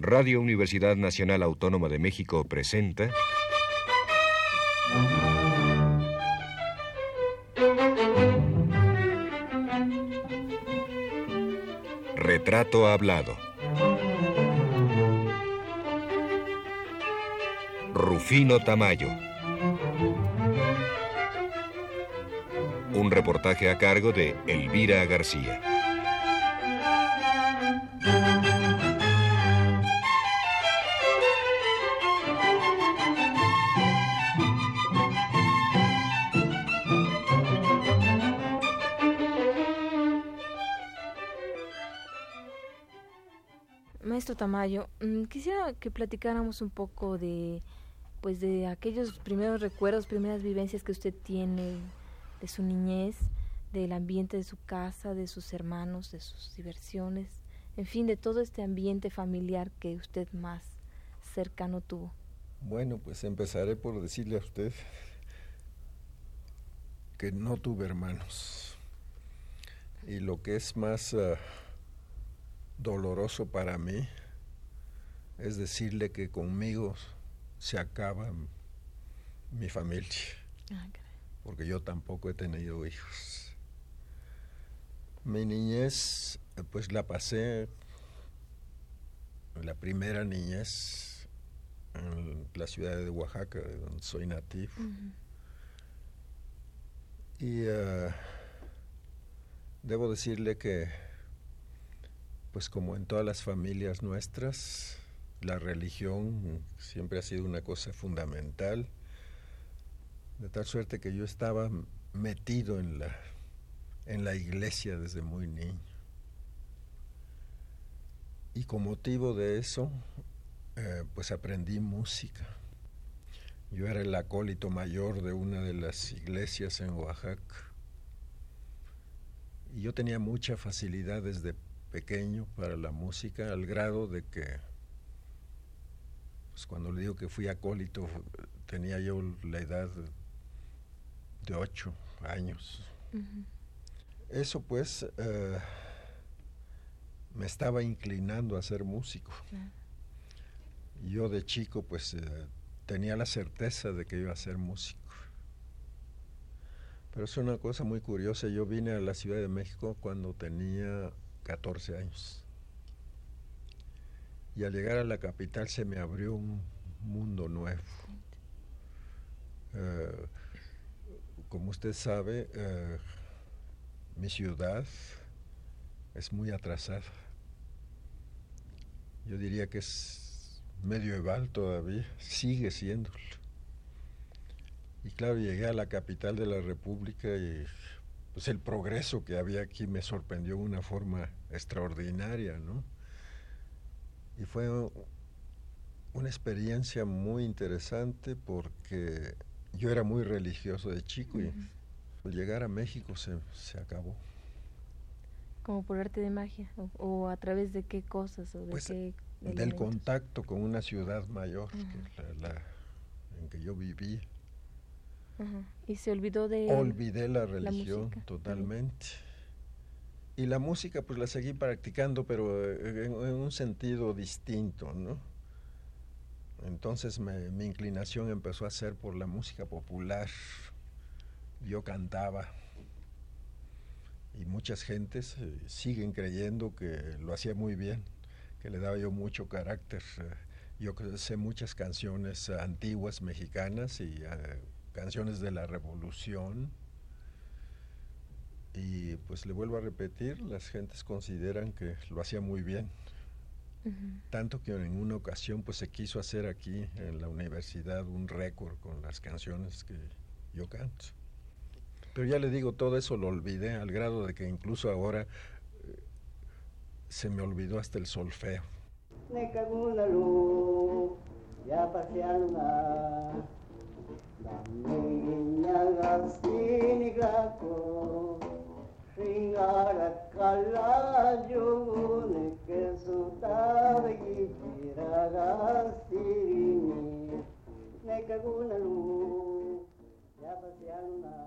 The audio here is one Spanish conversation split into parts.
Radio Universidad Nacional Autónoma de México presenta... Retrato Hablado. Rufino Tamayo. Un reportaje a cargo de Elvira García. Tamayo, mm, quisiera que platicáramos un poco de pues de aquellos primeros recuerdos, primeras vivencias que usted tiene de su niñez, del ambiente de su casa, de sus hermanos, de sus diversiones, en fin, de todo este ambiente familiar que usted más cercano tuvo. Bueno, pues empezaré por decirle a usted que no tuve hermanos. Y lo que es más ah, doloroso para mí es decirle que conmigo se acaba mi familia. Ah, porque yo tampoco he tenido hijos. Mi niñez, pues la pasé, la primera niñez en la ciudad de Oaxaca, de donde soy nativo. Y ah, debo decirle que pues como en todas las familias nuestras, la religión siempre ha sido una cosa fundamental, de tal suerte que yo estaba metido en la, en la iglesia desde muy niño. Y con motivo de eso, eh, pues aprendí música. Yo era el acólito mayor de una de las iglesias en Oaxaca. Y yo tenía mucha facilidad desde pequeño para la música, al grado de que, pues cuando le digo que fui acólito, tenía yo la edad de ocho años. Eso pues eh, me estaba inclinando a ser músico. Yo de chico pues eh, tenía la certeza de que iba a ser músico. Pero es una cosa muy curiosa. Yo vine a la Ciudad de México cuando tenía 14 años. Y al llegar a la capital se me abrió un mundo nuevo. Eh, como usted sabe, eh, mi ciudad es muy atrasada. Yo diría que es medieval todavía, sigue siendo. Y claro, llegué a la capital de la República y pues el progreso que había aquí me sorprendió de una forma extraordinaria, ¿no? Y fue una experiencia muy interesante porque yo era muy religioso de chico y al llegar a México se, acabó. ¿Como por arte de magia? ¿O, a través de qué cosas? O de pues, del contacto con una ciudad mayor que la, en que yo viví. Y se olvidó de... Olvidé la religión totalmente. Y la música pues la seguí practicando, pero eh, en, un sentido distinto, ¿no? Entonces mi inclinación empezó a ser por la música popular. Yo cantaba y muchas gentes eh, siguen creyendo que lo hacía muy bien, que le daba yo mucho carácter. Eh, yo sé muchas canciones antiguas mexicanas y canciones de la revolución. Y pues le vuelvo a repetir, las gentes consideran que lo hacía muy bien. Tanto que en una ocasión pues se quiso hacer aquí en la universidad un récord con las canciones que yo canto. Pero ya le digo, todo eso lo olvidé al grado de que incluso ahora eh, se me olvidó hasta el solfeo. ya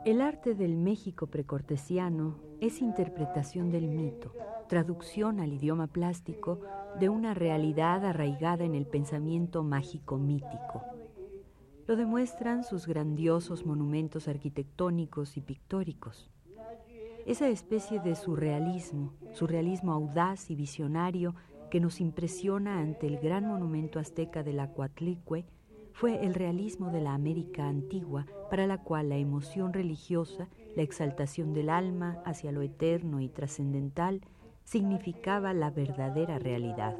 el arte del México precortesiano es interpretación del mito, traducción al idioma plástico de una realidad arraigada en el pensamiento mágico mítico. Lo demuestran sus grandiosos monumentos arquitectónicos y pictóricos. Esa especie de surrealismo, surrealismo audaz y visionario que nos impresiona ante el gran monumento azteca de la Coatlicue, fue el realismo de la América antigua, para la cual la emoción religiosa, la exaltación del alma hacia lo eterno y trascendental, significaba la verdadera realidad.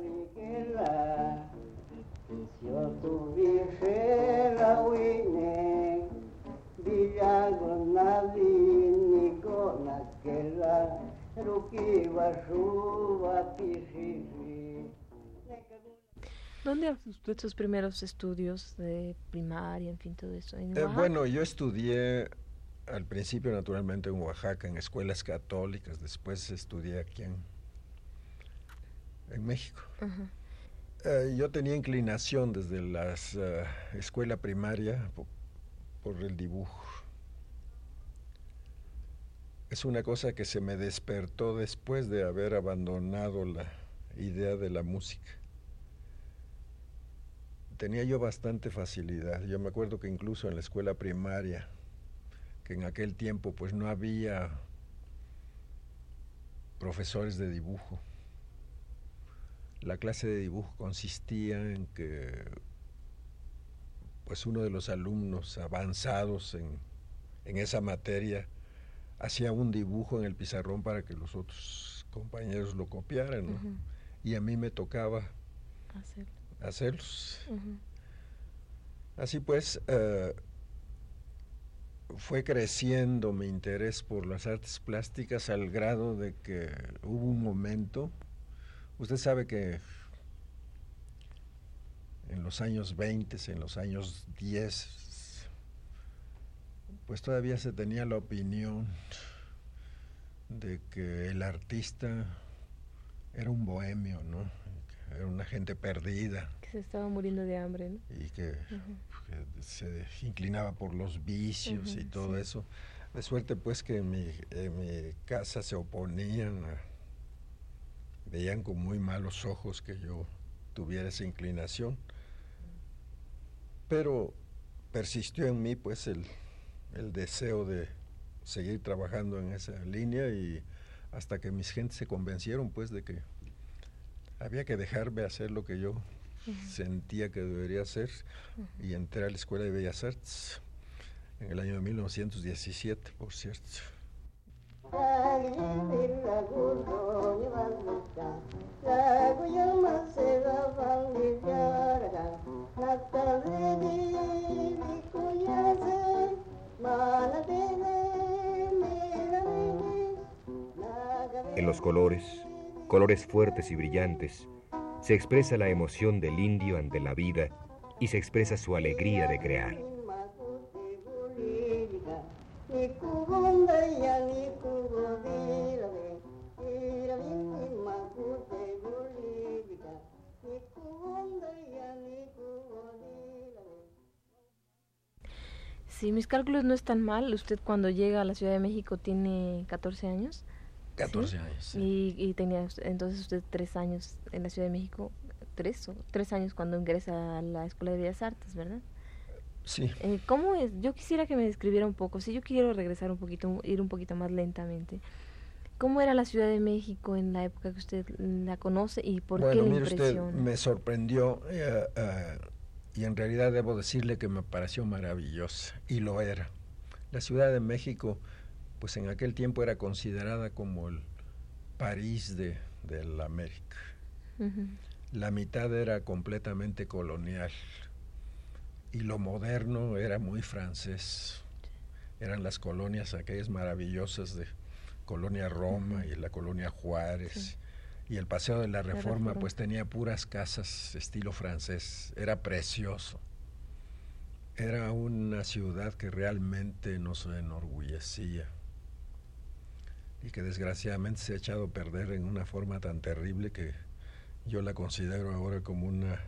¿Dónde usted sus primeros estudios de primaria, en fin, todo eso? Eh, bueno, yo estudié al principio naturalmente en Oaxaca, en escuelas católicas, después estudié aquí en, en México. Eh, yo tenía inclinación desde la eh, escuela primaria por el dibujo. Es una cosa que se me despertó después de haber abandonado la idea de la música tenía yo bastante facilidad. Yo me acuerdo que incluso en la escuela primaria, que en aquel tiempo pues no había profesores de dibujo. La clase de dibujo consistía en que pues uno de los alumnos avanzados en, esa materia hacía un dibujo en el pizarrón para que los otros compañeros lo copiaran, Y a mí me tocaba hacerlo hacerlos. Así pues, eh, fue creciendo mi interés por las artes plásticas al grado de que hubo un momento, usted sabe que en los años 20, en los años 10, pues todavía se tenía la opinión de que el artista era un bohemio, ¿no? era una gente perdida. Que se estaba muriendo de hambre, ¿no? Y que, se inclinaba por los vicios y todo eso. De suerte pues que en mi, mi casa se oponían, veían con muy malos ojos que yo tuviera esa inclinación. Pero persistió en mí pues el, el deseo de seguir trabajando en esa línea y hasta que mis gentes se convencieron pues de que había que dejarme hacer lo que yo sentía que debería hacer y entré a la Escuela de Bellas Artes en el año de 1917, por cierto. En los colores, colores fuertes y brillantes, se expresa la emoción del indio ante la vida y se expresa su alegría de crear. Si mis cálculos no están mal, usted cuando llega a la Ciudad de México tiene 14 años. 14 años. Y, tenía entonces usted tres años en la Ciudad de México, tres, tres años cuando ingresa a la Escuela de Bellas Artes, ¿verdad? Sí. Eh, ¿Cómo es? Yo quisiera que me describiera un poco, si yo quiero regresar un poquito, ir un poquito más lentamente. ¿Cómo era la Ciudad de México en la época que usted la conoce y por qué le mire impresiona? Usted me sorprendió eh, eh, y en realidad debo decirle que me pareció maravillosa y lo era. La Ciudad de México pues en aquel tiempo era considerada como el París de, la América. La mitad era completamente colonial y lo moderno era muy francés. Eran las colonias aquellas maravillosas de Colonia Roma y la Colonia Juárez. Y el Paseo de la Reforma pues tenía puras casas estilo francés. Era precioso. Era una ciudad que realmente nos enorgullecía y que desgraciadamente se ha echado a perder en una forma tan terrible que yo la considero ahora como una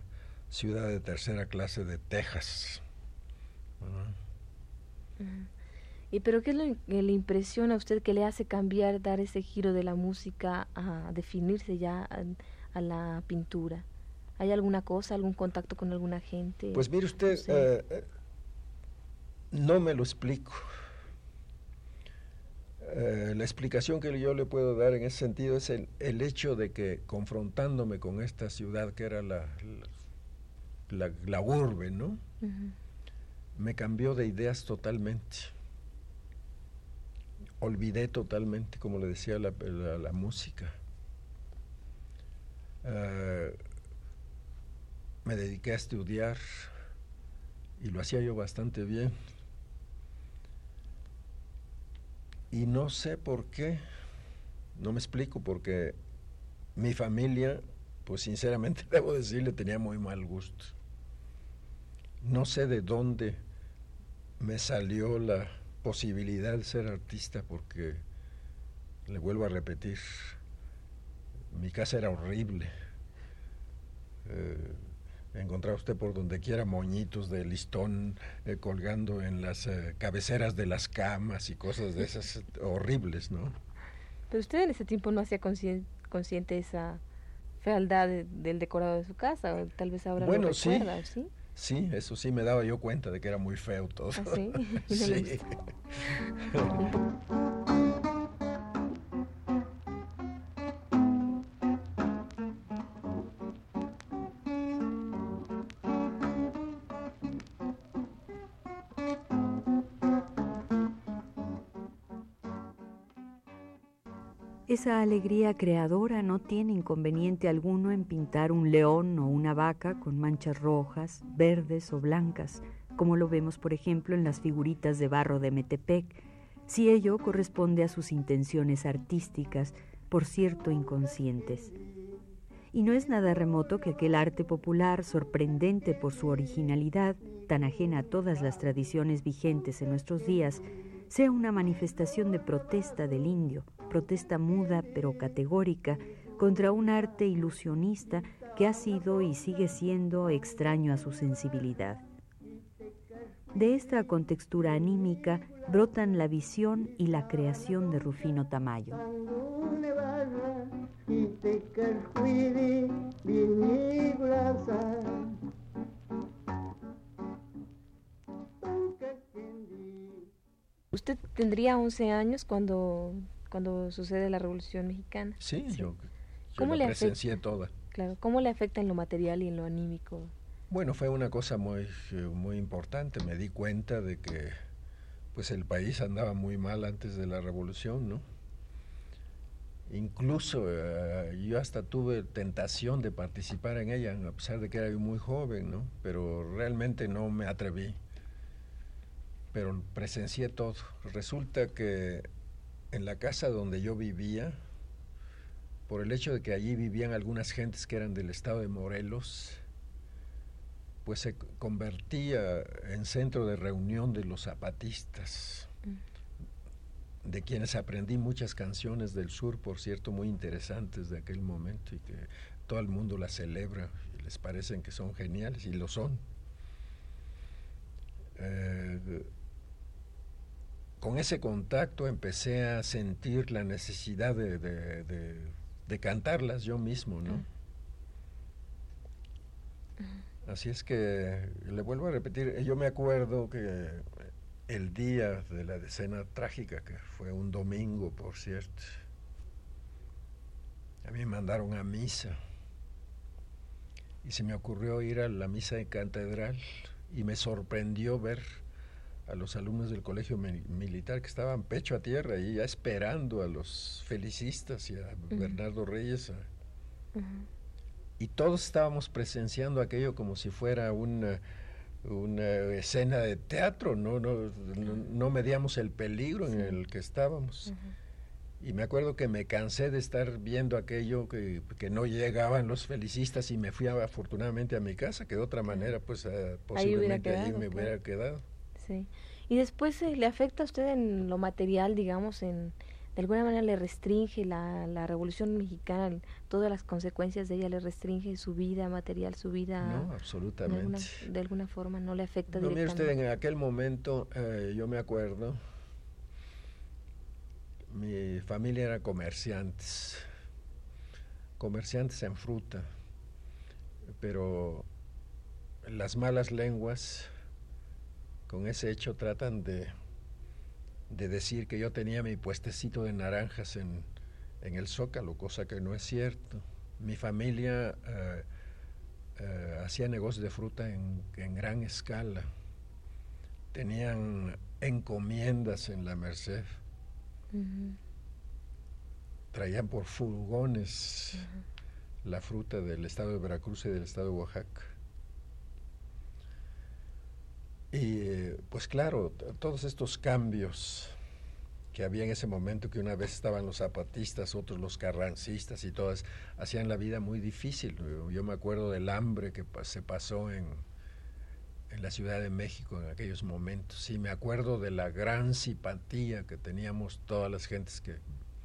ciudad de tercera clase de Texas. ¿Y pero qué es lo que le impresiona a usted que le hace cambiar, dar ese giro de la música a definirse ya a, la pintura? ¿Hay alguna cosa, algún contacto con alguna gente? Pues mire usted, eh, eh, no, me lo explico. Eh, la explicación que yo le puedo dar en ese sentido es el, el hecho de que confrontándome con esta ciudad que era la, la, la, urbe, ¿no? Me cambió de ideas totalmente olvidé totalmente, como le decía, la, música. Eh, me dediqué a estudiar y lo hacía yo bastante bien. Y no sé por qué, no me explico, porque mi familia, pues sinceramente debo decirle, tenía muy mal gusto. No sé de dónde me salió la posibilidad de ser artista porque, le vuelvo a repetir, mi casa era horrible. Eh, encontraba usted por donde quiera moñitos de listón eh, colgando en las eh, cabeceras de las camas y cosas de esas horribles, ¿no? Pero usted en ese tiempo no hacía consciente esa fealdad del decorado de su casa, o tal vez ahora bueno, lo recuerda, ¿sí? Sí, eso sí me daba yo cuenta de que era muy feo todo. ¿Ah, sí? sí. Esa alegría creadora no tiene inconveniente alguno en pintar un león o una vaca con manchas rojas, verdes o blancas, como lo vemos por ejemplo en las figuritas de barro de Metepec, si ello corresponde a sus intenciones artísticas, por cierto inconscientes. Y no es nada remoto que aquel arte popular, sorprendente por su originalidad, tan ajena a todas las tradiciones vigentes en nuestros días, sea una manifestación de protesta del indio, protesta muda pero categórica contra un arte ilusionista que ha sido y sigue siendo extraño a su sensibilidad. De esta contextura anímica brotan la visión y la creación de Rufino Tamayo. Usted tendría 11 años cuando cuando sucede la Revolución Mexicana. Sí, yo, ¿Cómo la presencié toda. Claro, ¿cómo le afecta en lo material y en lo anímico? Bueno, fue una cosa muy, muy importante. Me di cuenta de que pues el país andaba muy mal antes de la revolución, ¿no? Incluso eh, yo hasta tuve tentación de participar en ella, a pesar de que era muy joven, ¿no? Pero realmente no me atreví. Pero presencié todo. Resulta que en la casa donde yo vivía, por el hecho de que allí vivían algunas gentes que eran del estado de Morelos, pues se convertía en centro de reunión de los zapatistas, mm. de quienes aprendí muchas canciones del sur, por cierto, muy interesantes de aquel momento y que todo el mundo las celebra y les parecen que son geniales y lo son. Eh, con ese contacto empecé a sentir la necesidad de, cantarlas yo mismo, ¿no? Así es que le vuelvo a repetir, yo me acuerdo que el día de la decena trágica, que fue un domingo, por cierto, a mí me mandaron a misa y se me ocurrió ir a la misa de catedral y me sorprendió ver a los alumnos del colegio militar que estaban pecho a tierra y ya esperando a los felicistas y a Bernardo Reyes. Y todos estábamos presenciando aquello como si fuera una, una escena de teatro, ¿no? No, no, medíamos el peligro en el que estábamos. Y me acuerdo que me cansé de estar viendo aquello que, que no llegaban los felicistas y me fui afortunadamente a mi casa, que de otra manera pues posiblemente ahí, me hubiera quedado. Sí. Y después eh, le afecta a usted en lo material, digamos, en de alguna manera le restringe la, la revolución mexicana, todas las consecuencias de ella le restringe su vida material, su vida. No, absolutamente. De alguna, forma no le afecta no, Mire usted, en aquel momento eh, yo me acuerdo mi familia era comerciantes, comerciantes en fruta, pero las malas lenguas con ese hecho tratan de, de decir que yo tenía mi puestecito de naranjas en, en el Zócalo, cosa que no es cierto. Mi familia eh, eh, hacía negocios de fruta en, en, gran escala. Tenían encomiendas en la Merced. Traían por furgones la fruta del estado de Veracruz y del estado de Oaxaca. Y pues claro, todos estos cambios que había en ese momento, que una vez estaban los zapatistas, otros los carrancistas y todas, hacían la vida muy difícil. Yo me acuerdo del hambre que se pasó en, en la Ciudad de México en aquellos momentos. Y me acuerdo de la gran simpatía que teníamos todas las gentes que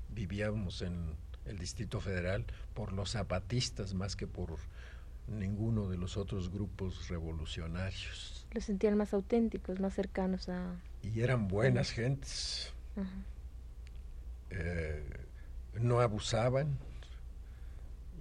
vivíamos en el Distrito Federal por los zapatistas más que por ninguno de los otros grupos revolucionarios. Los sentían más auténticos, más cercanos a... Y eran buenas gentes. Eh, no abusaban,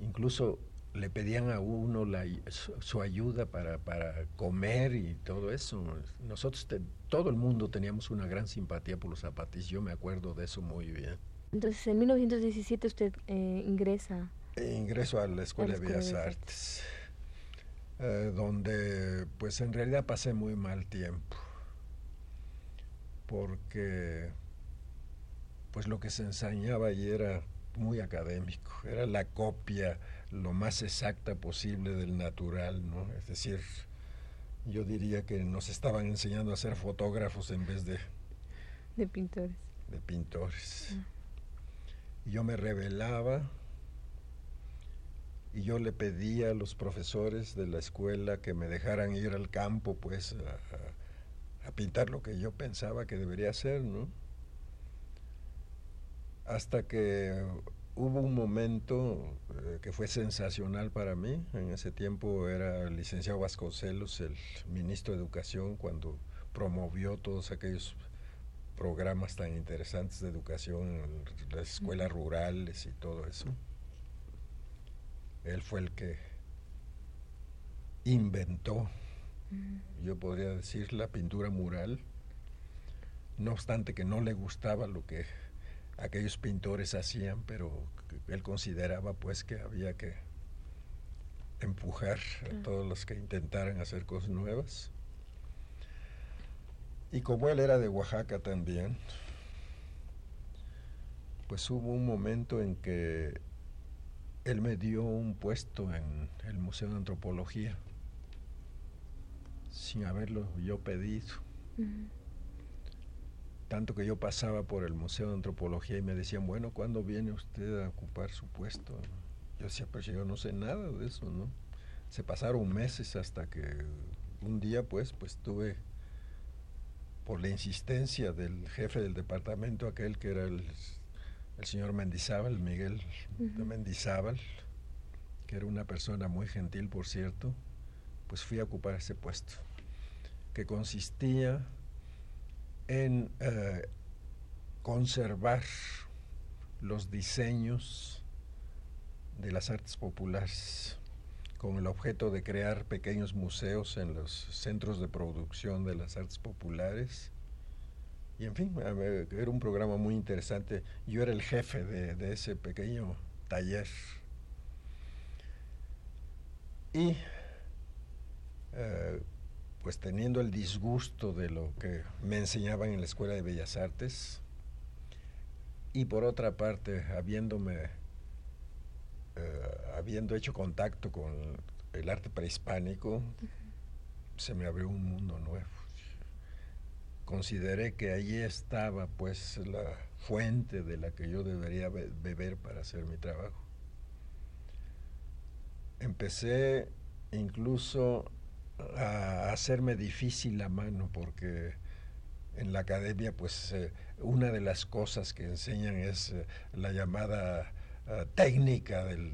incluso le pedían a uno la, su, ayuda para, para, comer y todo eso. Nosotros, todo el mundo teníamos una gran simpatía por los zapatistas, yo me acuerdo de eso muy bien. Entonces, en 1917 usted eh, ingresa. E ingreso a la Escuela, de Bellas Artes, eh, donde pues en realidad pasé muy mal tiempo, porque pues lo que se enseñaba allí era muy académico, era la copia lo más exacta posible del natural, ¿no? Es decir, yo diría que nos estaban enseñando a ser fotógrafos en vez de... De pintores. De pintores. Ah. Yo me rebelaba y yo le pedía a los profesores de la escuela que me dejaran ir al campo, pues, a, a pintar lo que yo pensaba que debería hacer, ¿no? Hasta que hubo un momento eh, que fue sensacional para mí. En ese tiempo era el licenciado Vasconcelos, el ministro de Educación, cuando promovió todos aquellos programas tan interesantes de educación en las escuelas rurales y todo eso. Él fue el que inventó, yo podría decir, la pintura mural, no obstante que no le gustaba lo que aquellos pintores hacían, pero él consideraba pues que había que empujar a todos los que intentaran hacer cosas nuevas. Y como él era de Oaxaca también, pues hubo un momento en que él me dio un puesto en el Museo de Antropología, sin haberlo yo pedido. Tanto que yo pasaba por el Museo de Antropología y me decían, bueno, ¿cuándo viene usted a ocupar su puesto? Yo decía, pero yo no sé nada de eso, ¿no? Se pasaron meses hasta que un día, pues, pues tuve, por la insistencia del jefe del departamento, aquel que era el, señor Mendizábal, Miguel de Mendizábal, que era una persona muy gentil, por cierto, pues fui a ocupar ese puesto, que consistía en eh, conservar los diseños de las artes populares con el objeto de crear pequeños museos en los centros de producción de las artes populares. Y en fin, era un programa muy interesante. Yo era el jefe de, ese pequeño taller. Y eh, pues teniendo el disgusto de lo que me enseñaban en la Escuela de Bellas Artes y por otra parte habiéndome eh, habiendo hecho contacto con el arte prehispánico se me abrió un mundo nuevo consideré que allí estaba pues la fuente de la que yo debería beber para hacer mi trabajo empecé incluso a hacerme difícil la mano porque en la academia pues eh, una de las cosas que enseñan es eh, la llamada eh, técnica del,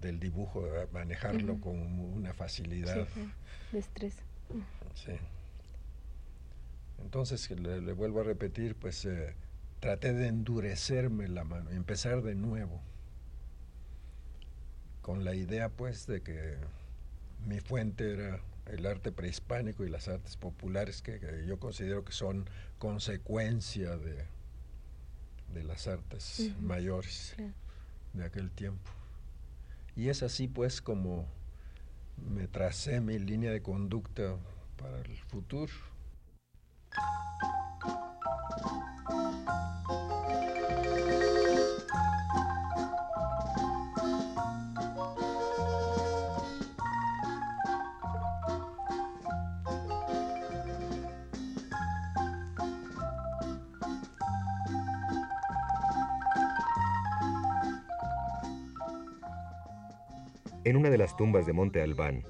del, dibujo, manejarlo con una facilidad. Sí, estrés. Sí. Entonces, le, vuelvo a repetir, pues traté de endurecerme la mano y empezar de nuevo, con la idea pues de que mi fuente era el arte prehispánico y las artes populares que, yo considero que son consecuencia de, de las artes mayores de aquel tiempo. Y es así pues como me tracé mi línea de conducta para el futuro. En una de las tumbas de Monte Albán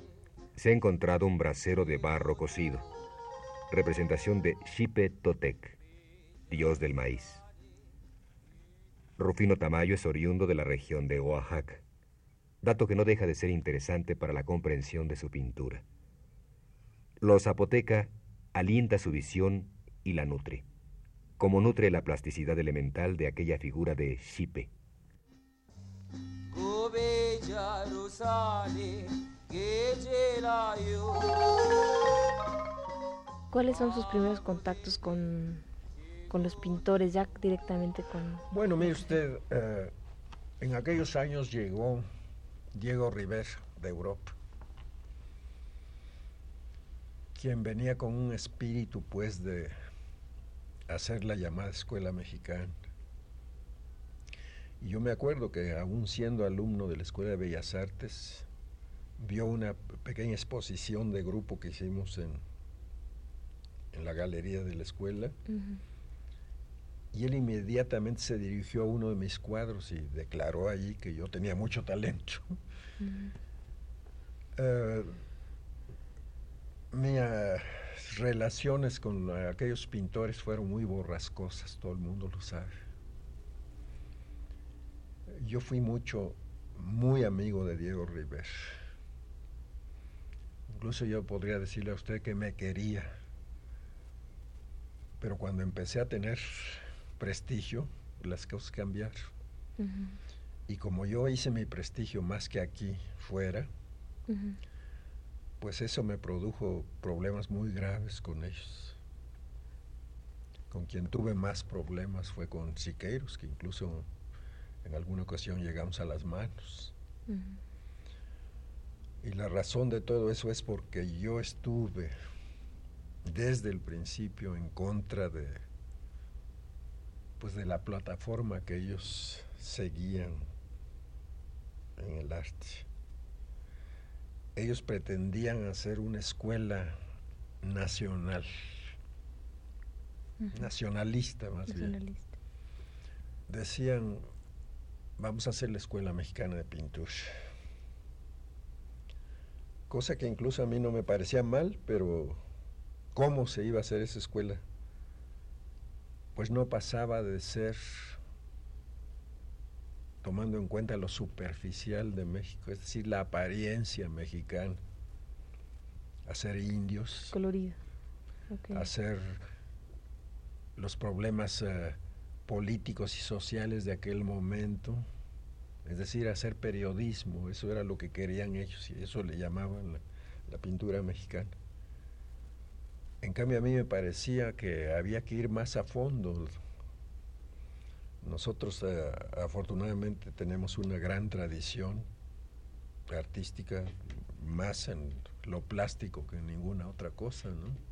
se ha encontrado un brasero de barro cocido, representación de Xipe Totec, dios del maíz. Rufino Tamayo es oriundo de la región de Oaxaca, dato que no deja de ser interesante para la comprensión de su pintura. Los zapoteca alienta su visión y la nutre, como nutre la plasticidad elemental de aquella figura de Xipe. ¿Cuáles son sus primeros contactos con, los pintores, ya directamente con... Bueno, mire usted, eh, en aquellos años llegó Diego River de Europa, quien venía con un espíritu pues de hacer la llamada escuela mexicana. Y yo me acuerdo que aún siendo alumno de la Escuela de Bellas Artes, vio una pequeña exposición de grupo que hicimos en, en la galería de la escuela. Y él inmediatamente se dirigió a uno de mis cuadros y declaró allí que yo tenía mucho talento. Eh, mis relaciones con aquellos pintores fueron muy borrascosas, todo el mundo lo sabe yo fui mucho, muy amigo de Diego River. Incluso yo podría decirle a usted que me quería. Pero cuando empecé a tener prestigio, las cosas cambiaron. Y como yo hice mi prestigio más que aquí fuera, pues eso me produjo problemas muy graves con ellos. Con quien tuve más problemas fue con Siqueiros, que incluso en alguna ocasión llegamos a las manos. Y la razón de todo eso es porque yo estuve desde el principio en contra de pues de la plataforma que ellos seguían en el arte. Ellos pretendían hacer una escuela nacional, nacionalista más bien. Decían, vamos a hacer la Escuela Mexicana de Pintura. Cosa que incluso a mí no me parecía mal, pero ¿cómo se iba a hacer esa escuela? Pues no pasaba de ser, tomando en cuenta lo superficial de México, es decir, la apariencia mexicana, hacer indios, colorido, hacer los problemas eh, políticos y sociales de aquel momento, es decir, hacer periodismo, eso era lo que querían ellos y eso le llamaban la, pintura mexicana. En cambio a mí me parecía que había que ir más a fondo. Nosotros eh, afortunadamente tenemos una gran tradición artística, más en lo plástico que en ninguna otra cosa, ¿no?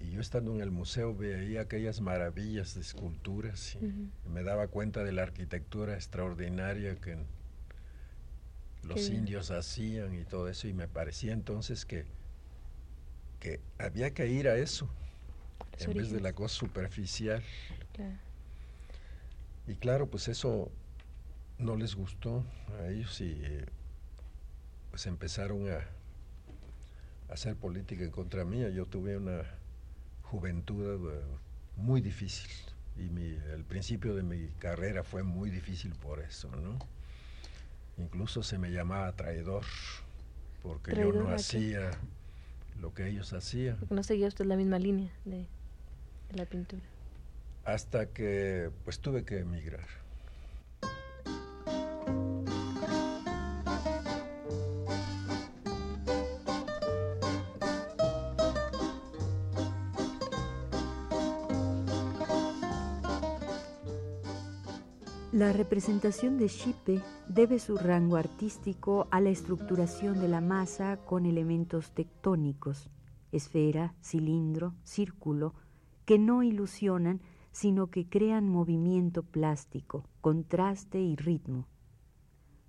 Y yo estando en el museo veía aquellas maravillas de esculturas y me daba cuenta de la arquitectura extraordinaria que los indios hacían y todo eso y me parecía entonces que, que había que ir a eso en vez de la cosa superficial. Y claro, pues eso no les gustó a ellos y pues empezaron a hacer política en contra mía. Yo tuve una juventud eh, muy difícil y el principio de mi carrera fue muy difícil por eso, ¿no? Incluso se me llamaba traidor porque yo no hacía lo que ellos hacían. Porque no seguía usted la misma línea de, la pintura. hasta que pues tuve que emigrar. La representación de Schipe debe su rango artístico a la estructuración de la masa con elementos tectónicos, esfera, cilindro, círculo, que no ilusionan, sino que crean movimiento plástico, contraste y ritmo.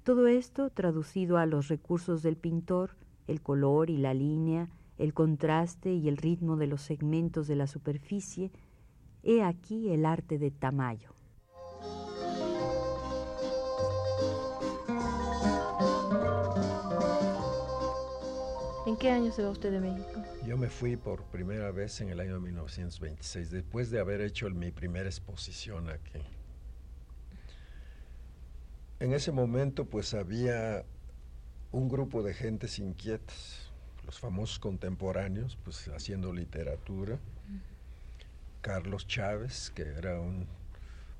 Todo esto traducido a los recursos del pintor, el color y la línea, el contraste y el ritmo de los segmentos de la superficie, he aquí el arte de Tamayo. ¿En qué año se va usted de México? Yo me fui por primera vez en el año 1926, después de haber hecho mi primera exposición aquí. En ese momento pues había un grupo de gentes inquietas, los famosos contemporáneos, pues haciendo literatura. Carlos Chávez, que era un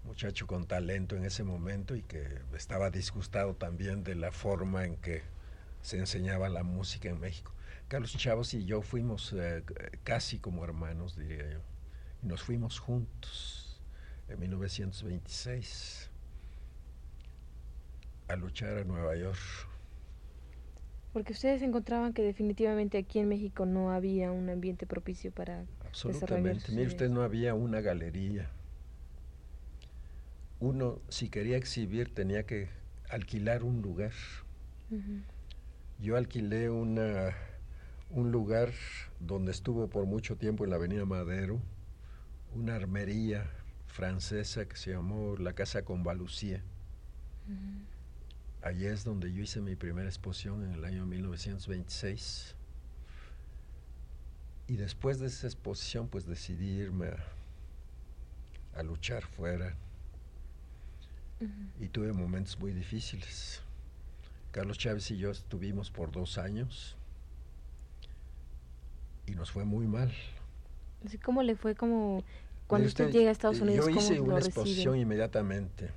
muchacho con talento en ese momento y que estaba disgustado también de la forma en que se enseñaba la música en México. Carlos Chavos y yo fuimos eh, casi como hermanos, diría yo. Y nos fuimos juntos en 1926 a luchar a Nueva York. Porque ustedes encontraban que definitivamente aquí en México no había un ambiente propicio para Absolutamente. Mire usted, no había una galería. Uno, si quería exhibir, tenía que alquilar un lugar. Yo alquilé una un lugar donde estuvo por mucho tiempo en la Avenida Madero, una armería francesa que se llamó la Casa Convalucía. Allí es donde yo hice mi primera exposición en el año 1926. Y después de esa exposición, pues decidí irme a, luchar fuera. Y tuve momentos muy difíciles. Carlos Chávez y yo estuvimos por dos años y nos fue muy mal. ¿Cómo le fue como cuando usted, llega a Estados Unidos? Yo hice una exposición inmediatamente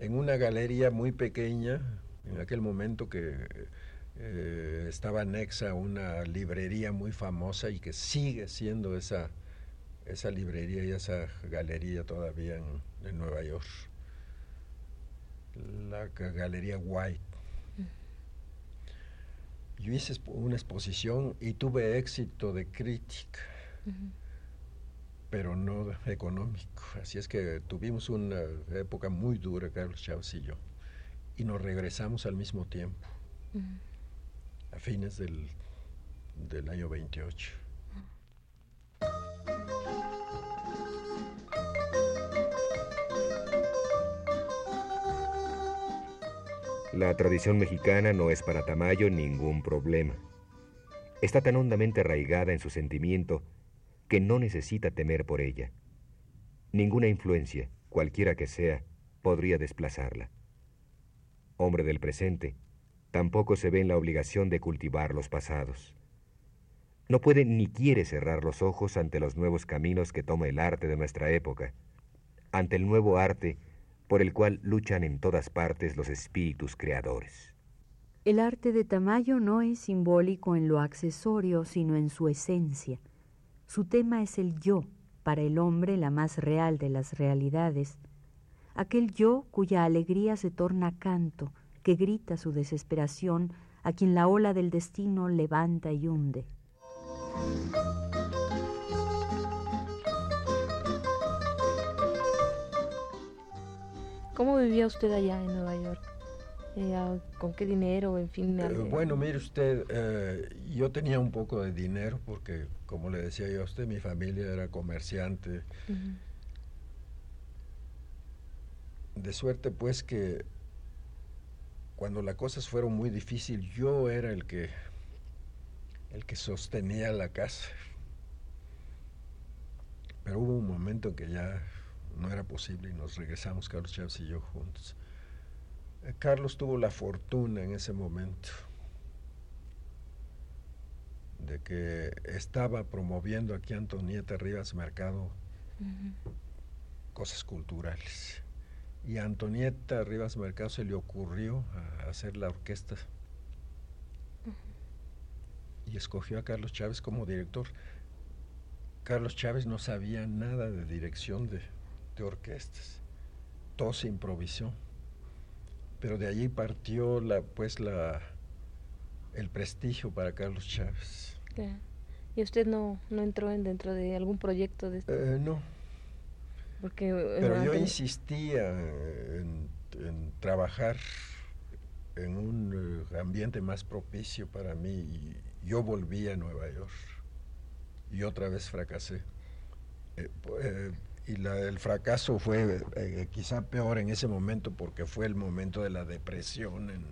en una galería muy pequeña, en aquel momento que eh, estaba anexa a una librería muy famosa y que sigue siendo esa, esa librería y esa galería todavía en, en Nueva York. La Galería White yo hice una exposición y tuve éxito de crítica, pero no económico. Así es que tuvimos una época muy dura, Carlos Chávez y yo, y nos regresamos al mismo tiempo, a fines del, del año 28. La tradición mexicana no es para Tamayo ningún problema. Está tan hondamente arraigada en su sentimiento que no necesita temer por ella. Ninguna influencia, cualquiera que sea, podría desplazarla. Hombre del presente, tampoco se ve en la obligación de cultivar los pasados. No puede ni quiere cerrar los ojos ante los nuevos caminos que toma el arte de nuestra época, ante el nuevo arte por el cual luchan en todas partes los espíritus creadores. El arte de Tamayo no es simbólico en lo accesorio, sino en su esencia. Su tema es el yo, para el hombre la más real de las realidades, aquel yo cuya alegría se torna canto, que grita su desesperación a quien la ola del destino levanta y hunde. ¿Cómo vivía usted allá en Nueva York? Eh, ¿Con qué dinero? En fin. Eh, bueno, mire usted, eh, yo tenía un poco de dinero porque, como le decía yo a usted, mi familia era comerciante. De suerte pues que cuando las cosas fueron muy difíciles, yo era el que el que sostenía la casa. Pero hubo un momento en que ya no era posible y nos regresamos Carlos Chávez y yo juntos. Eh, Carlos tuvo la fortuna en ese momento de que estaba promoviendo aquí Antonieta Rivas Mercado cosas culturales. Y a Antonieta Rivas Mercado se le ocurrió hacer la orquesta y escogió a Carlos Chávez como director. Carlos Chávez no sabía nada de dirección de, orquestas, todo se improvisó, pero de allí partió la, pues la, el prestigio para Carlos Chávez. ¿Y usted no, no entró en dentro de algún proyecto de este? no. Porque, eh, Pero yo insistía en, trabajar en un eh, ambiente más propicio para mí y yo volví a Nueva York y otra vez fracasé. Eh, y el fracaso fue quizá peor en ese momento porque fue el momento de la depresión en,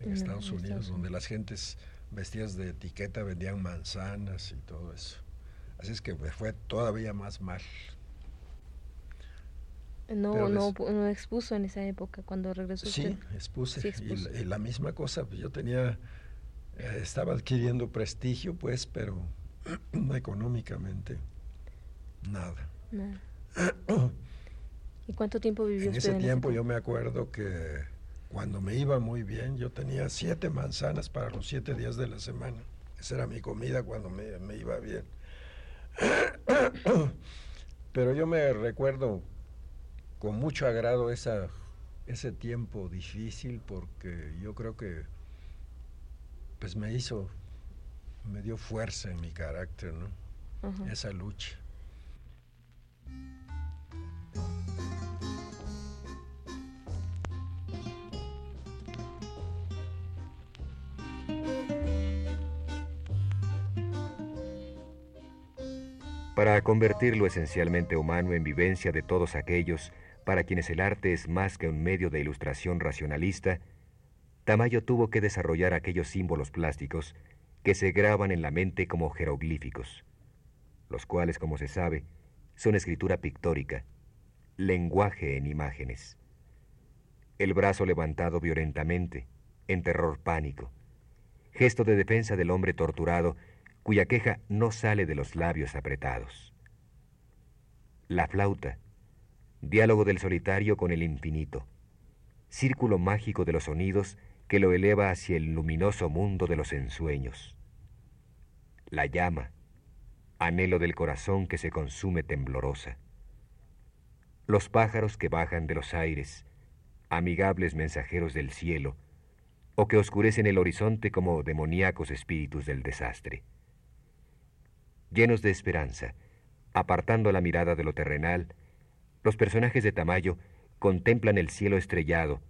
en Estados Unidos, donde las gentes vestidas de etiqueta vendían manzanas y todo eso. Así es que fue todavía más mal. No, no, no, expuso en esa época cuando regresó. Sí, expuse. Y, la misma cosa, pues yo tenía, eh, estaba adquiriendo prestigio, pues, pero económicamente nada. ¿Y cuánto tiempo vivió en usted ese tiempo yo me acuerdo que cuando me iba muy bien, yo tenía siete manzanas para los siete días de la semana. Esa era mi comida cuando me, me iba bien. Pero yo me recuerdo con mucho agrado esa, ese tiempo difícil porque yo creo que pues me hizo, me dio fuerza en mi carácter, ¿no? Esa lucha. Para convertir lo esencialmente humano en vivencia de todos aquellos para quienes el arte es más que un medio de ilustración racionalista, Tamayo tuvo que desarrollar aquellos símbolos plásticos que se graban en la mente como jeroglíficos, los cuales, como se sabe, son escritura pictórica, lenguaje en imágenes. El brazo levantado violentamente, en terror pánico, gesto de defensa del hombre torturado cuya queja no sale de los labios apretados. La flauta, diálogo del solitario con el infinito, círculo mágico de los sonidos que lo eleva hacia el luminoso mundo de los ensueños. La llama, anhelo del corazón que se consume temblorosa. Los pájaros que bajan de los aires, amigables mensajeros del cielo, o que oscurecen el horizonte como demoníacos espíritus del desastre. Llenos de esperanza, apartando la mirada de lo terrenal, los personajes de Tamayo contemplan el cielo estrellado,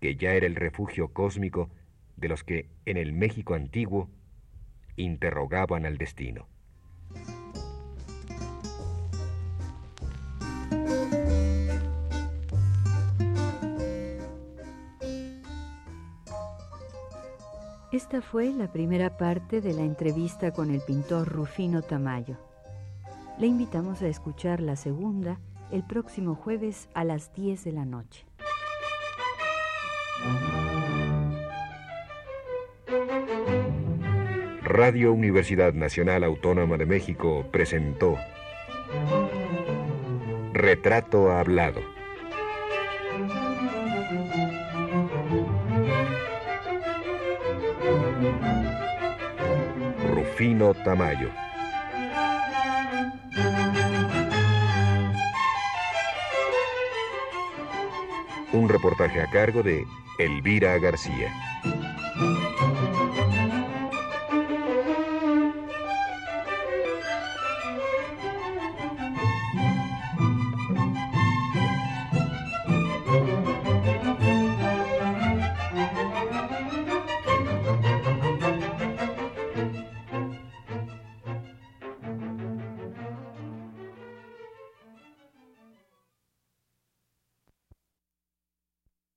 que ya era el refugio cósmico de los que en el México antiguo interrogaban al destino. Esta fue la primera parte de la entrevista con el pintor Rufino Tamayo. Le invitamos a escuchar la segunda el próximo jueves a las 10 de la noche. Radio Universidad Nacional Autónoma de México presentó Retrato Hablado. Rufino Tamayo. Un reportaje a cargo de Elvira García.